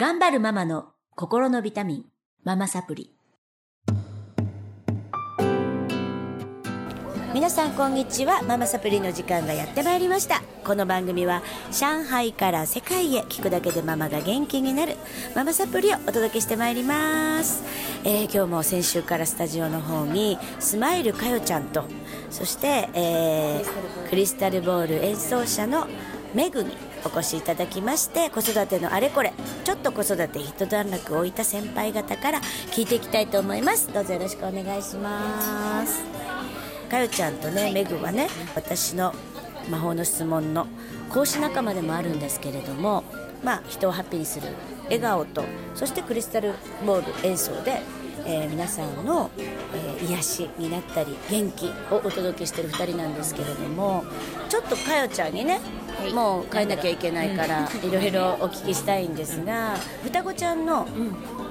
頑張るママの心のビタミン、ママサプリ。皆さんこんにちは。ママサプリの時間がやってまいりました。この番組は上海から世界へ聞くだけでママが元気になるママサプリをお届けしてまいります。えー今日も先週からスタジオの方にスマイルかよちゃんと、そして、えークリスタルボール演奏者のメグにお越しいただきまして子育てのあれこれちょっと子育て一段落置いた先輩方から聞いていきたいと思います。どうぞよろしくお願いします。かよちゃんとね、メグはね私の魔法の質問の講師仲間でもあるんですけれどもまあ人をハッピーにする笑顔とそしてクリスタルボール演奏でえー皆さんの、えー癒しになったり元気をお届けしてる2人なんですけれどもちょっとかよちゃんにね、もう帰んなきゃいけないからいろいろお聞きしたいんですが双子ちゃんの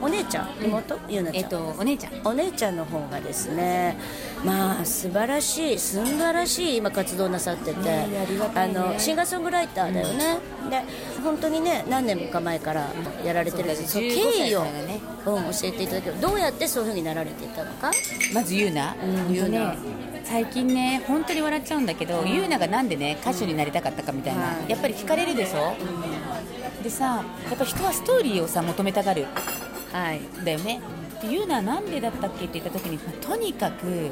お姉ちゃん妹？ゆうなちゃん、えっとお姉ちゃん。お姉ちゃんの方がですねまあ素晴らしいすんばらしい今活動なさってて、ね。あのシンガーソングライターだよね、で本当にね何年か前からやられてるんですそうだねその経緯を、15歳からね。うん、教えていただける。どうやってそういうふうになられていったのか？まずゆうな、うんゆうな。ね最近ね本当に笑っちゃうんだけど、ゆうながなんでね歌手になりたかったかみたいな、はいやっぱり聞かれるでしょ、でさやっぱ人はストーリーをさ求めたがる。はい。だよね。でゆうなはなんでだったっけって言った時にとにかく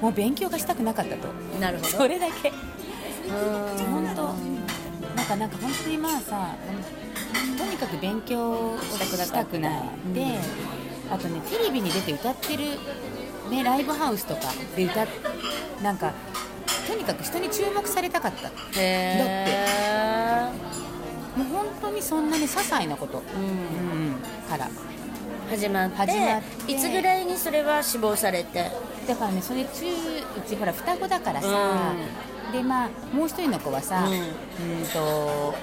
もう勉強がしたくなかったと。なるほど。それだけ。うん。本当。なんかなんか本当にまあさとにかく勉強をしたくない。であとねテレビに出て歌ってる、ね、ライブハウスとかで歌っなんかとにかく人に注目されたかった。へもう本当にそんなに些細なこと、え、うんうん、から。始まっていつぐらいにそれは死亡されて？だからねそれ中うちほら双子だからさ、でまあもう一人の子はさ、うん。うんと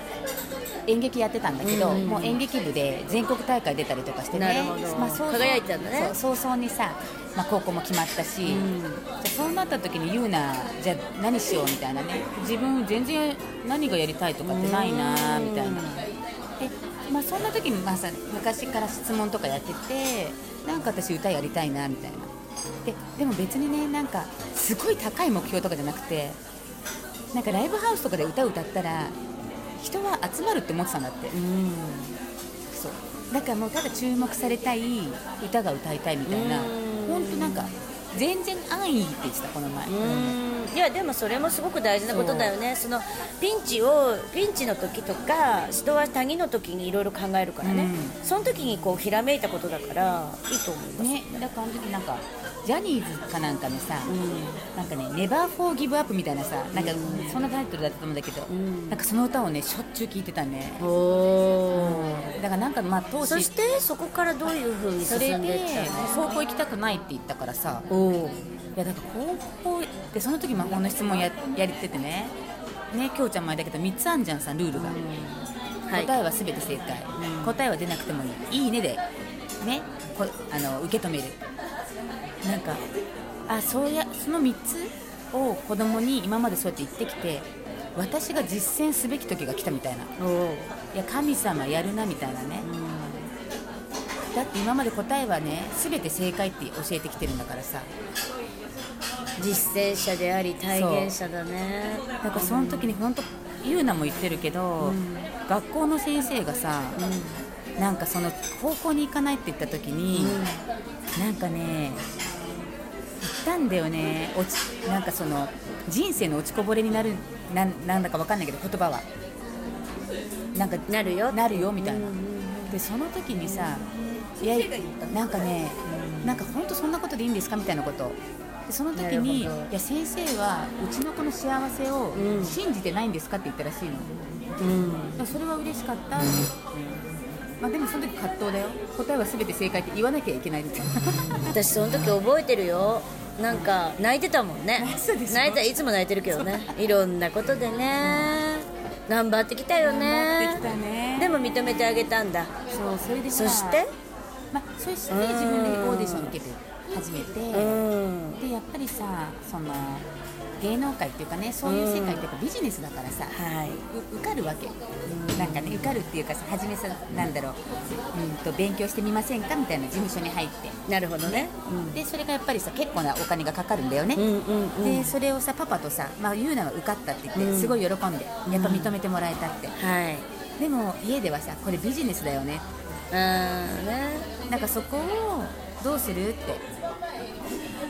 演劇やってたんだけど、うんもう演劇部で全国大会出たりとかしてね。まあ、そう。輝いてたんだね。そう早々にさ、まあ、高校も決まったし、うん。じゃあそうなった時に言うなじゃあ何しようみたいなね。自分全然何がやりたいとかってないなみたいな。でまあ、そんな時にまあさ昔から質問とかやっててなんか私歌やりたいなみたいな。ででも別にねなんかすごい高い目標とかじゃなくてなんかライブハウスとかで歌歌ったら人は集まるって思ってたんだって。うん。そう。だからもうただ注目されたい歌が歌いたいみたいな。うん本当なんか全然安易って言ってたこの前、うん。いやでもそれもすごく大事なことだよね。そのピンチをピンチの時とか人は他人の時にいろいろ考えるからね、うその時にこうひらめいたことだからいいと思います、ねだからあの時なんかジャニーズかなんかのさ、うなんかね「ネバーフォーギブアップみたいなさなんかそんなタイトルだったと思うんだけど、ん。なんかその歌をねしょっちゅう聴いてたね。ん、おー。だからなんかまあ当時そしてそこからどういうふうに進それでんでいったの？高校行きたくないって言ったからさいやだから高校でその時魔法の質問ややりててね。ねきょうちゃん前だけど3つあんじゃんさルールが、はい。答えは全て正解、うん。答えは出なくてもいい「いいね」で。ねこあの受け止めるなんかあそうやその3つを子供に今までそうやって言ってきて私が実践すべき時が来たみたいな。いや神様やるなみたいなね。だって今まで答えはね全て正解って教えてきてるんだからさ。実践者であり体現者だね。だからその時に本当ゆうなも言ってるけど、学校の先生がさ、なんかその高校に行かないって言った時に、なんかねたんだよね落ちなんかその人生の落ちこぼれになるななんだかわかんないけど言葉はなんかなるよなるよみたいな、でその時にさいやなんかね、なんか本当そんなことでいいんですかみたいなことでその時にいや先生はうちの子の幸せを信じてないんですかって言ったらしいの、うんそれは嬉しかったって言って、まあ、でもその時葛藤だよ答えは全て正解って言わなきゃいけないって私その時覚えてるよなんか泣いてたもんね。泣いたいつも泣いてるけどね。いろんなことでね。頑張ってきたよね。ね。でも認めてあげたんだ。そうそれでそして？まあ、そして自分でオーディション受けて始めて、うん。でやっぱりさその芸能界っていうかねそういう世界ってやっぱビジネスだからさ、はい。う受かるわけ、なんかね受かるっていうかさ初めさなんだろう、うん、と勉強してみませんかみたいな事務所に入って。なるほどね。でそれがやっぱりさ結構なお金がかかるんだよね、うんうんうん。でそれをさパパとさ、まあ、ユーナは受かったって言って、うん。すごい喜んでやっぱ認めてもらえたって、はい。でも家ではさこれビジネスだよね。うんね。なんかそこをどうするって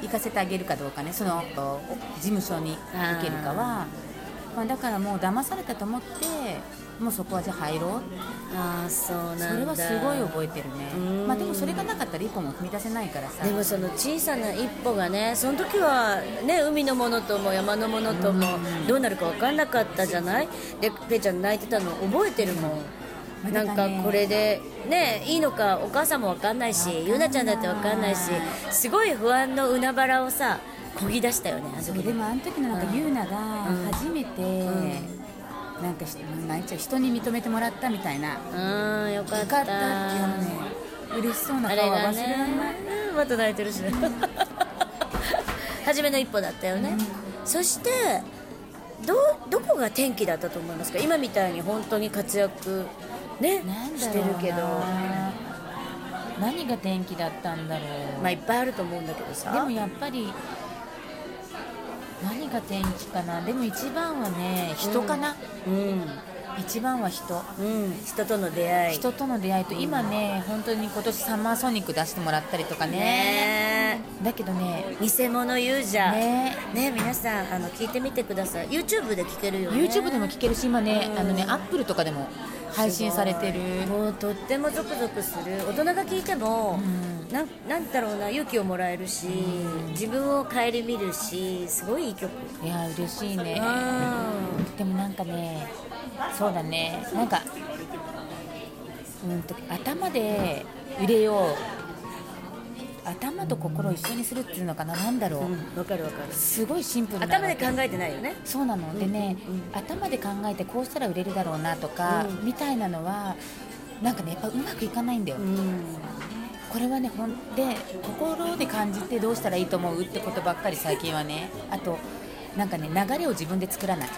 行かせてあげるかどうかね。そのお事務所に行けるかは。まあ、だからもう騙されたと思ってもうそこはじゃあ入ろう。ああそうなんだ。それはすごい覚えてるね。うん。まあでもそれがなかったら一歩も踏み出せないからさ。でもその小さな一歩がねその時はね海のものとも山のものともどうなるか分かんなかったじゃない？でペイちゃん泣いてたの覚えてるもんなんかこれでねいいのかお母さんも分かんないしゆなちゃんだって分かんないしすごい不安の海原をさこぎ出したよねあのそう時でもあの時のなんかユーナがうん。初めて、ん。なんかしなんちゃう人に認めてもらったみたいな。うんよかった。受かったっていうのね嬉しそうな顔はが忘れられない、ねまた泣いてるしね。初めの一歩だったよね、そしてどどこが転機だったと思いますか？今みたいに本当に活躍ねしてるけど。何が転機だったんだろう、まあいっぱいあると思うんだけどさ。でもやっぱり何が転機かな。でも一番はね人かな、うん。一番は人。うん。人との出会い。人との出会いと今ね本当に今年サマーソニック出してもらったりとかね。ね。だけどねえ偽物ユーザーね。ね皆さんあの聞いてみてください。YouTube で聞けるよね。YouTube でも聞けるし今ねあのねアップルとかでも配信されてる。もうとってもゾクゾクする。大人が聞いても、うなんなんだろうな勇気をもらえるし、自分を顧みるしすごいいい曲。いや嬉しいね。うでもなんかねそうだね。なんかうんと頭で入れよう頭と心を一緒にするっていうのかななんだろう、んわかるわかる。すごいシンプルな頭で考えてないよね。そうなの。でね、頭で考えてこうしたら売れるだろうなとか、うん。みたいなのはなんかねやっぱうまくいかないんだよ、うん。これはねほんで心で感じてどうしたらいいと思うってことばっかり最近はね。あとなんかね流れを自分で作らない、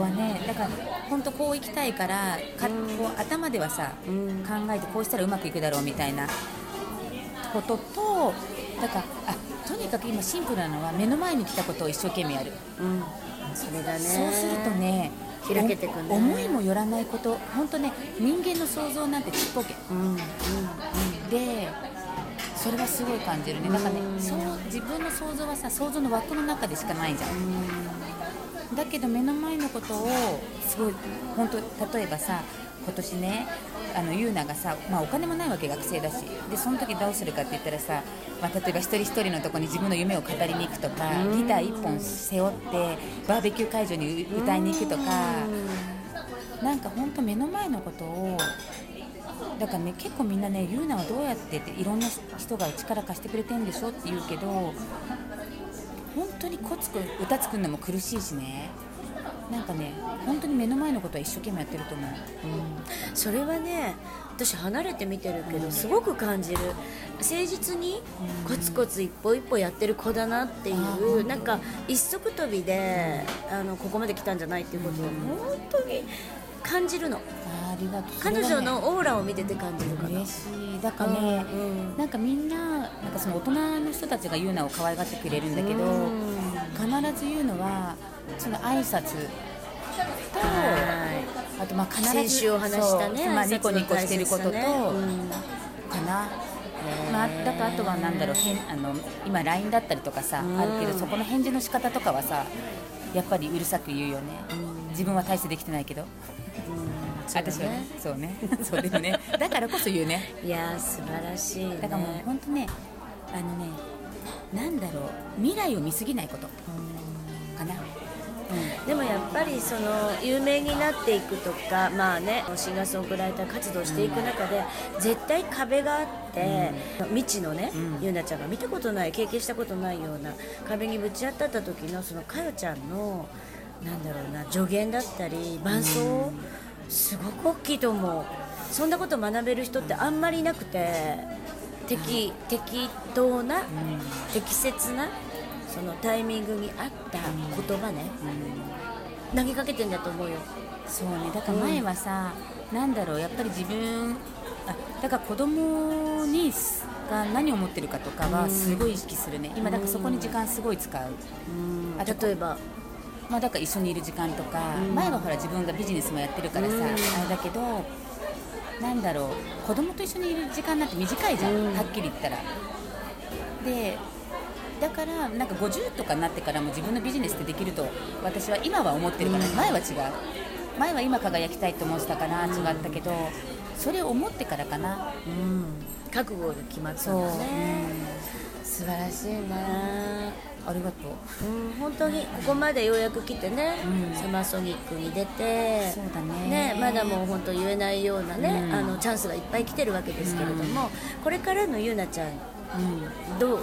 はねだから本当こう行きたいからかうん。こう頭ではさ、うん。考えてこうしたらうまくいくだろうみたいなこととだからあとにかく今シンプルなのは目の前に来たことを一生懸命やる、うん。それだねそうするとね開けてくね。お思いもよらないこと本当ね人間の想像なんてちっぽけ。うんうんでそれはすごい感じるね。だからねうん。そう自分の想像はさ想像の枠の中でしかないじゃんだけど目の前のことをすごい本当例えばさ今年ねあのユーナがさ、まあ、お金もないわけ学生だしでその時どうするかって言ったらさ、まあ、例えば一人一人のとこに自分の夢を語りに行くとかうん。ギター1本背負ってバーベキュー会場に歌いに行くとかなんか本当目の前のことをだからね結構みんなねユーナはどうやってっていろんな人が力貸してくれてんでしょって言うけど本当にコツコ歌作るのも苦しいしね。なんかね本当に目の前のことは一生懸命やってると思う。それはね私離れて見てるけどすごく感じる。誠実にコツコツ一歩一歩やってる子だなっていあうなんか一足飛びであのここまで来たんじゃないっていうことを本当に感じるの。あー。ありがとう。彼女のオーラを見てて感じるかな。嬉しい。だからね、うんうん。なんかみんななんかその大人の人たちが言うのを可愛がってくれるんだけど必ず言うのはその挨拶とはあとまあ必ず先週お話したねまあ、ニコニコしてることと、ね。うん。かな、まあ、だとあとはなんだろうあの今 LINE だったりとかさ、うん。あるけどそこの返事の仕方とかはさやっぱりうるさく言うよね、自分は大してできてないけど、私はね。そうね。そうだよね。だからこそ言うね。いやー素晴らしい、ね、だからもう本当ねあのねなんだろう。未来を見すぎないこと。かな、でもやっぱりその有名になっていくとかまあねシンガーソングライター活動していく中で絶対壁があって、未知のね、うん。ゆうなちゃんが見たことない経験したことないような壁にぶち当たった時のそのかよちゃんのなんだろうな助言だったり伴奏、すごく大きいと思う。そんなこと学べる人ってあんまりいなくて適適当な、適切なそのタイミングに合った言葉ね、投げかけてんだと思うよ。そうね。だから前はさ、なんだろうやっぱり自分あだから子供にが何を思ってるかとかはすごい意識するね。今だからそこに時間すごい使う、あと例えばまあ、だから一緒にいる時間とか、前はほら自分がビジネスもやってるからさ、あれだけどなんだろう子供と一緒にいる時間なんて短いじゃん、はっきり言ったら。でだからなんか50とかになってからも自分のビジネスってできると私は今は思ってるから、前は違う。前は今輝きたいと思ってたから違ったけど、それを思ってからかな。うん。覚悟が決まったんだね。素晴らしいね。ありがとう。うん本当にここまでようやく来てね、うん。サマーソニックに出てそうだね。まだもう本当言えないようなね、うん。あのチャンスがいっぱい来てるわけですけれども、これからのゆうなちゃんうん。どう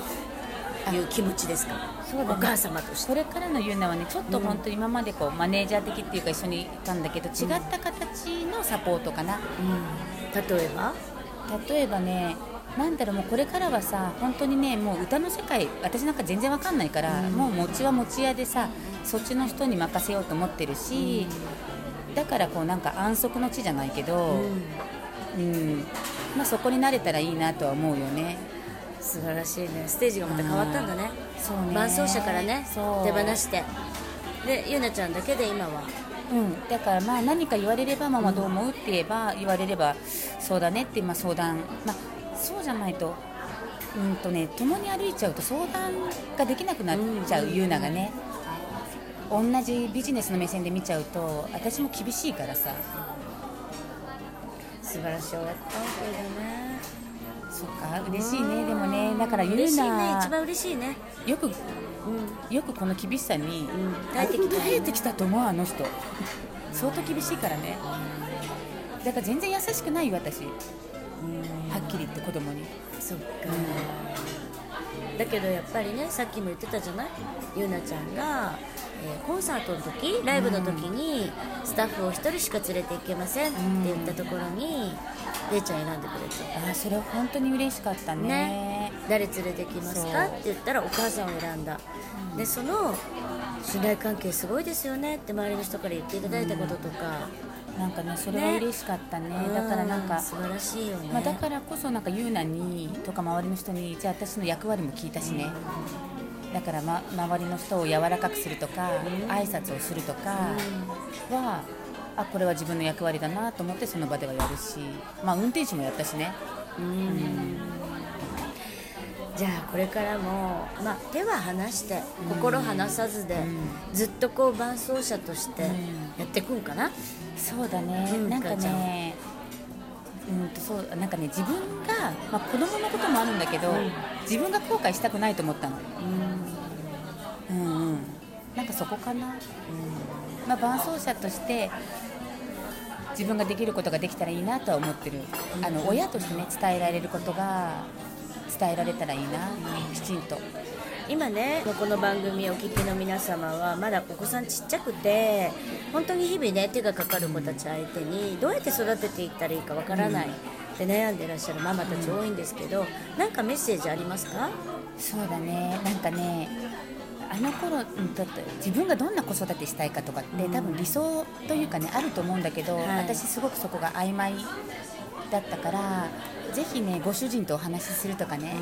いう気持ちですか？お母様として。これからのユーナはねちょっと本当に今までこうマネージャー的っていうか一緒にいたんだけど違った形のサポートかな、例えば？例えばねなんだろうもうこれからはさ本当にねもう歌の世界私なんか全然わかんないから、もう餅は餅屋でさそっちの人に任せようと思ってるし、だからこうなんか安息の地じゃないけど、うん。まあ、そこに慣れたらいいなとは思うよね。素晴らしいね。ステージがまた変わったんだね。そうね。伴奏者からね。手放して。でゆうなちゃんだけで今は。うん、だからまあ何か言われればママどう思うって言えば言われればそうだねってまあ相談、まあ、そうじゃないとうんとね共に歩いちゃうと相談ができなくなっちゃう優奈がね。同じビジネスの目線で見ちゃうと私も厳しいからさ。素晴らしい。親子関係だねそっか嬉しいね。でもねだから優嬉しいね。奈一番嬉しいね。よくよくこの厳しさに耐えてきたよね耐えてきたと思うあの人。相当厳しいからね。だから全然優しくないよ私。はっきり言って子供に。そっか、だけどやっぱりねさっきも言ってたじゃない？ゆうなちゃんが、えーコンサートの時ライブの時にスタッフを1人しか連れて行けませんって言ったところにれいちゃん選んでくれてあーそれは本当に嬉しかったね。ね。誰連れてきますか？って言ったらお母さんを選んだ、でその信頼関係すごいですよね？って周りの人から言っていただいたこととか、なんかねそれは嬉しかったね。だからなんかう、素晴らしいよね、まあ、だからこそなんか優奈にとか周りの人にじゃあ私の役割も聞いたしね。だから、ま、周りの人を柔らかくするとか挨拶をするとかはあこれは自分の役割だなと思ってその場ではやるし、まあ、運転手もやったしね。じゃあこれからも、まあ、手は離して心離さずで、ずっとこう伴奏者としてやっていくんかな、そうだね、うんなんかねうんとそうなんかね自分が、まあ、子供のこともあるんだけど、自分が後悔したくないと思ったの。うん。うんなんかそこかな、まあ、伴奏者として自分ができることができたらいいなとは思ってる、あの親としてね伝えられることが伝えられたらいいな、きちんと。今ねこの番組をお聞きの皆様はまだお子さんちっちゃくて本当に日々ね手がかかる子たち相手にどうやって育てていったらいいかわからない、で悩んでらっしゃるママたち多いんですけど、なんかメッセージありますか？そうだね。なんかねあの頃うんだって自分がどんな子育てしたいかとかって多分理想というかねあると思うんだけど、はい。私すごくそこが曖昧だったからぜひねご主人とお話しするとかね、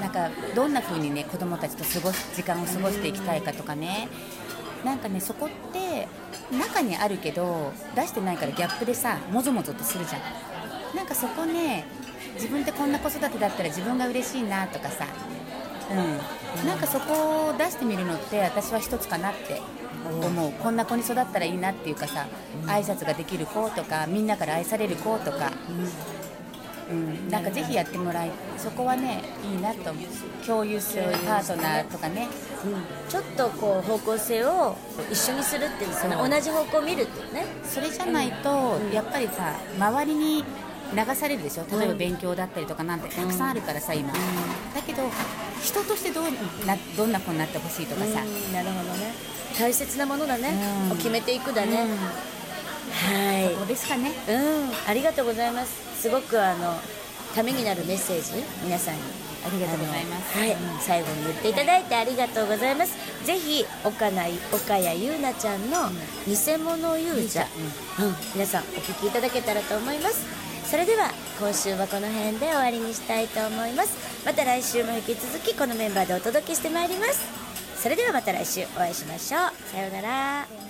なんかどんな風にね子供たちと過ごす時間を過ごしていきたいかとかね、なんかねそこって中にあるけど出してないからギャップでさもぞもぞとするじゃん。なんかそこね自分ってこんな子育てだったら自分が嬉しいなとかさうん、なんかそこを出してみるのって私は一つかなって思う。こんな子に育ったらいいなっていうかさ挨拶ができる子とかみんなから愛される子とか、うん、なんかぜひやってもらいそこはねいいなと思う共有するパートナーとかね。ちょっとこう方向性を一緒にするっていうそう。同じ方向を見るっていうね。それじゃないとやっぱりさ周りに流されるでしょ。例えば勉強だったりとかなんてたくさんあるからさ今、だけど人としてどうなどんな子になってほしいとかさ、うんなるほどね。大切なものだね、うん。を決めていくだね、はい。そうですかね。うん。ありがとうございます。すごくあのためになるメッセージ皆さんに。ありがとうございます。はい、最後に言っていただいてありがとうございます、ぜひ岡な岡谷優奈ちゃんの偽物勇者、うん。皆さんお聞きいただけたらと思いますそれでは今週はこの辺で終わりにしたいと思います。また来週も引き続きこのメンバーでお届けしてまいります。それではまた来週お会いしましょう。さようなら。